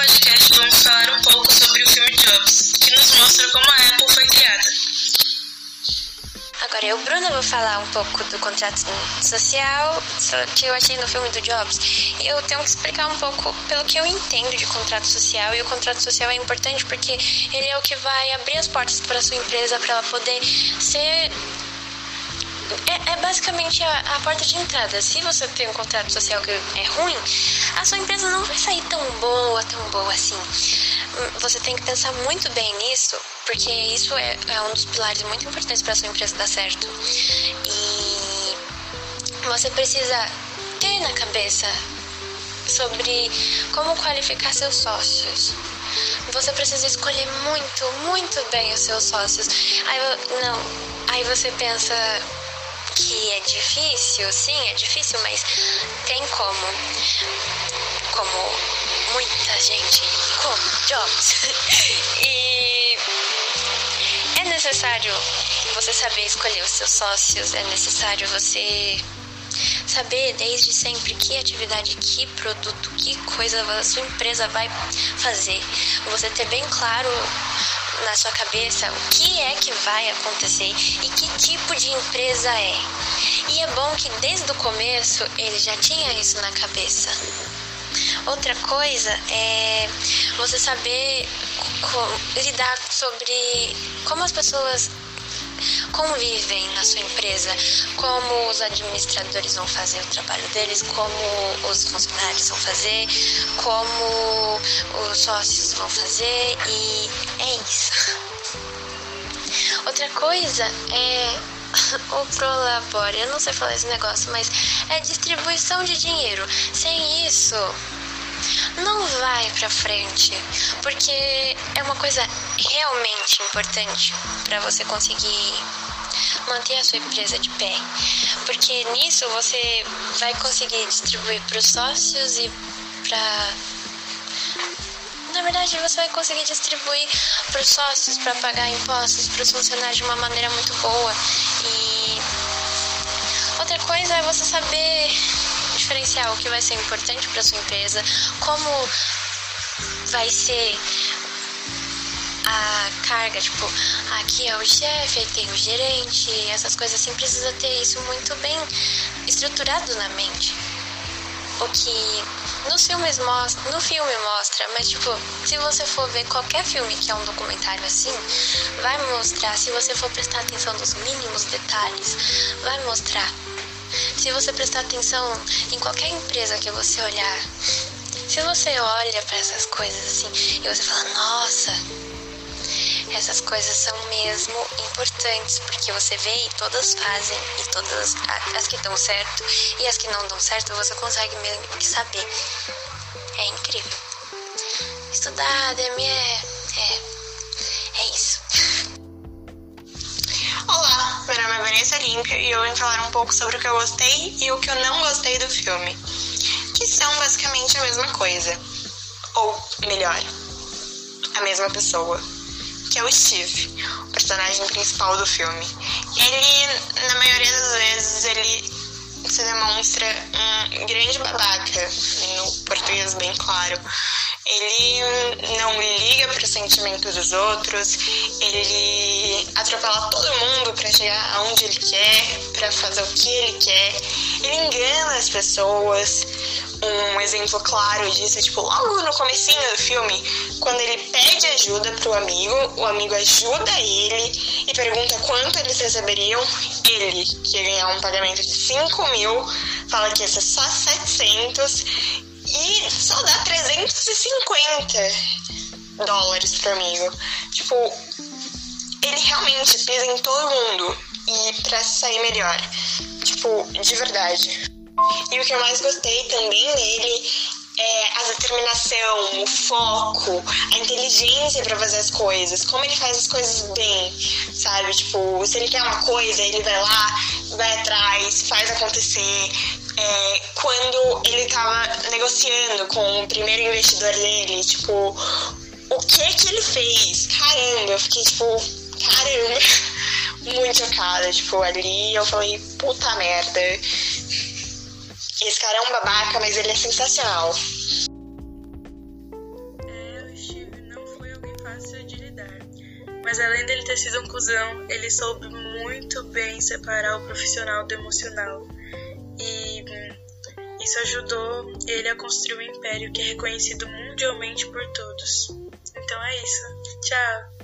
podcast vamos falar um pouco sobre o filme Jobs, que nos mostra como a Apple foi criada. Agora eu, Bruna, vou falar um pouco do contrato social que eu achei no filme do Jobs. E eu tenho que explicar um pouco pelo que eu entendo de contrato social. E o contrato social é importante porque ele é o que vai abrir as portas para sua empresa para ela poder ser é, é, basicamente a, a, porta de entrada. Se você tem um contrato social que é ruim, a sua empresa não vai sair tão boa, tão boa assim. Você tem que pensar muito bem nisso, porque isso é, é um dos pilares muito importantes para sua empresa dar certo. E você precisa ter na cabeça sobre como qualificar seus sócios. Você precisa escolher muito, muito bem os seus sócios. Aí, não, aí você pensa, que é difícil, sim, é difícil, mas tem como. Como muita gente, como Jobs. e é necessário você saber escolher os seus sócios, é necessário você saber desde sempre que atividade, que produto, que coisa a sua empresa vai fazer. Você ter bem claro na sua cabeça o que é que vai acontecer e que tipo de empresa é. E é bom que desde o começo ele já tinha isso na cabeça. Outra coisa é você saber lidar sobre como as pessoas convivem na sua empresa, como os administradores vão fazer o trabalho deles, como os funcionários vão fazer, como os sócios vão fazer? E é isso. Outra coisa é o Prolabore, eu não sei falar esse negócio, mas é distribuição de dinheiro. Sem isso, não vai para frente, porque é uma coisa realmente importante para você conseguir manter a sua empresa de pé. Porque nisso você vai conseguir distribuir para os sócios e para na verdade, você vai conseguir distribuir para os sócios, para pagar impostos, para os funcionários de uma maneira muito boa. E outra coisa é você saber diferenciar o que vai ser importante para sua empresa, como vai ser a carga, tipo, aqui é o chefe, aí tem o gerente, essas coisas assim, precisa ter isso muito bem estruturado na mente. O que nos filmes mostra, no filme mostra, mas tipo, se você for ver qualquer filme que é um documentário assim, vai mostrar, se você for prestar atenção nos mínimos detalhes, vai mostrar se você prestar atenção em qualquer empresa que você olhar, se você olha para essas coisas assim e você fala, nossa, essas coisas são mesmo importantes, porque você vê e todas fazem, e todas as que dão certo e as que não dão certo, você consegue mesmo que saber. É incrível. Estudar ADM Límpia e eu vim falar um pouco sobre o que eu gostei e o que eu não gostei do filme, que são basicamente a mesma coisa, ou melhor, a mesma pessoa, que é o Steve, o personagem principal do filme. Ele, na maioria das vezes, ele se demonstra um grande babaca, no português bem claro ele não liga para o sentimento dos outros, ele atropela todo mundo para chegar aonde ele quer, para fazer o que ele quer, ele engana as pessoas. Um exemplo claro disso é tipo logo no comecinho do filme, quando ele pede ajuda pro amigo, o amigo ajuda ele e pergunta quanto eles receberiam. Ele, que ganhar um pagamento de 5 mil, fala que ia ser só 700 e só dá 350 dólares pro amigo. Tipo, ele realmente pisa em todo mundo e pra sair melhor. Tipo, de verdade. E o que eu mais gostei também nele é a determinação, o foco, a inteligência para fazer as coisas, como ele faz as coisas bem, sabe? Tipo, se ele quer uma coisa, ele vai lá, vai atrás, faz acontecer, é, quando ele tava negociando com o primeiro investidor dele, tipo, o que que ele fez? Caramba, eu fiquei tipo, caramba, muito chocada. Tipo, ali eu falei, puta merda. Esse cara é um babaca, mas ele é sensacional. Steve não foi alguém fácil de lidar. Mas além dele ter sido um cuzão, ele soube muito bem separar o profissional do emocional. E hum, isso ajudou ele a construir um império que é reconhecido mundialmente por todos. Então é isso. Tchau!